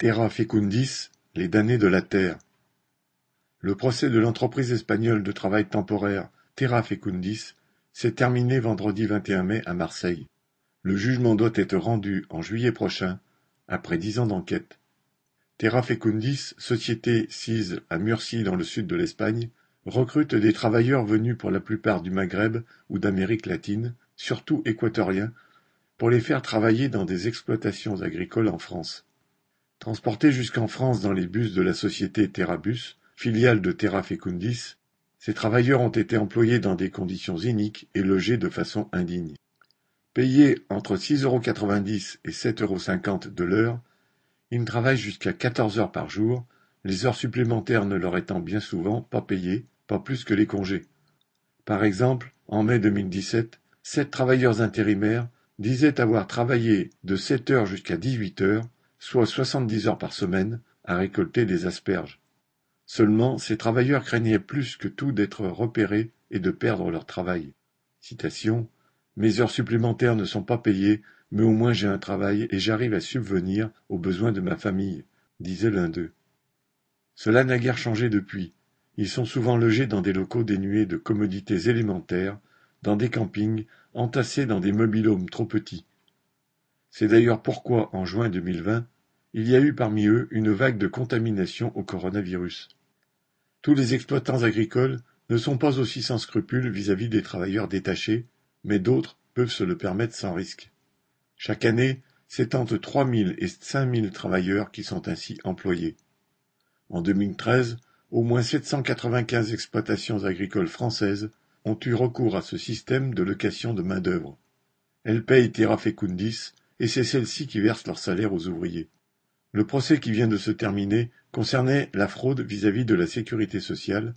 Terra Fecundis, les damnés de la terre. Le procès de l'entreprise espagnole de travail temporaire Terra Fecundis s'est terminé vendredi 21 mai à Marseille. Le jugement doit être rendu en juillet prochain, après dix ans d'enquête. Terra Fecundis, société sise à Murcie dans le sud de l'Espagne, recrute des travailleurs venus pour la plupart du Maghreb ou d'Amérique latine, surtout équatoriens, pour les faire travailler dans des exploitations agricoles en France. Transportés jusqu'en France dans les bus de la société Terrabus, filiale de Terra Fecundis, ces travailleurs ont été employés dans des conditions iniques et logés de façon indigne. Payés entre 6,90€ et 7,50€ de l'heure, ils travaillent jusqu'à 14 heures par jour, les heures supplémentaires ne leur étant bien souvent pas payées, pas plus que les congés. Par exemple, en mai 2017, sept travailleurs intérimaires disaient avoir travaillé de 7 heures jusqu'à 18 heures soit soixante-dix heures par semaine, à récolter des asperges. Seulement, ces travailleurs craignaient plus que tout d'être repérés et de perdre leur travail. Citation Mes heures supplémentaires ne sont pas payées, mais au moins j'ai un travail et j'arrive à subvenir aux besoins de ma famille, disait l'un d'eux. Cela n'a guère changé depuis. Ils sont souvent logés dans des locaux dénués de commodités élémentaires, dans des campings, entassés dans des mobilhomes trop petits. C'est d'ailleurs pourquoi, en juin 2020, il y a eu parmi eux une vague de contamination au coronavirus. Tous les exploitants agricoles ne sont pas aussi sans scrupules vis-à-vis des travailleurs détachés, mais d'autres peuvent se le permettre sans risque. Chaque année, c'est entre 3 000 et 5 000 travailleurs qui sont ainsi employés. En 2013, au moins 795 exploitations agricoles françaises ont eu recours à ce système de location de main-d'œuvre. Elles payent Terra Fecundis et c'est celles-ci qui versent leur salaire aux ouvriers. Le procès qui vient de se terminer concernait la fraude vis-à-vis de la sécurité sociale,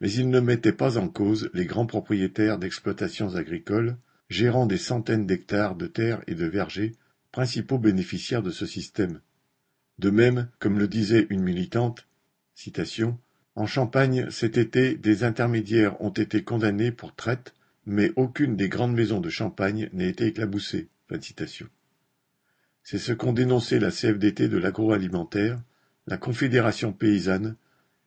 mais il ne mettait pas en cause les grands propriétaires d'exploitations agricoles, gérant des centaines d'hectares de terres et de vergers, principaux bénéficiaires de ce système. De même, comme le disait une militante, citation, En Champagne, cet été, des intermédiaires ont été condamnés pour traite, mais aucune des grandes maisons de Champagne n'a été éclaboussée. C'est ce qu'ont dénoncé la CFDT de l'agroalimentaire, la Confédération paysanne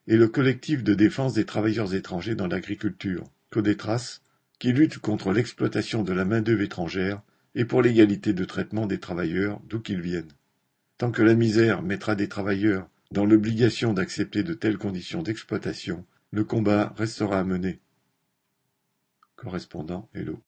et le collectif de défense des travailleurs étrangers dans l'agriculture, Codetras, qui lutte contre l'exploitation de la main-d'œuvre étrangère et pour l'égalité de traitement des travailleurs d'où qu'ils viennent. Tant que la misère mettra des travailleurs dans l'obligation d'accepter de telles conditions d'exploitation, le combat restera à mener. Correspondant Hello.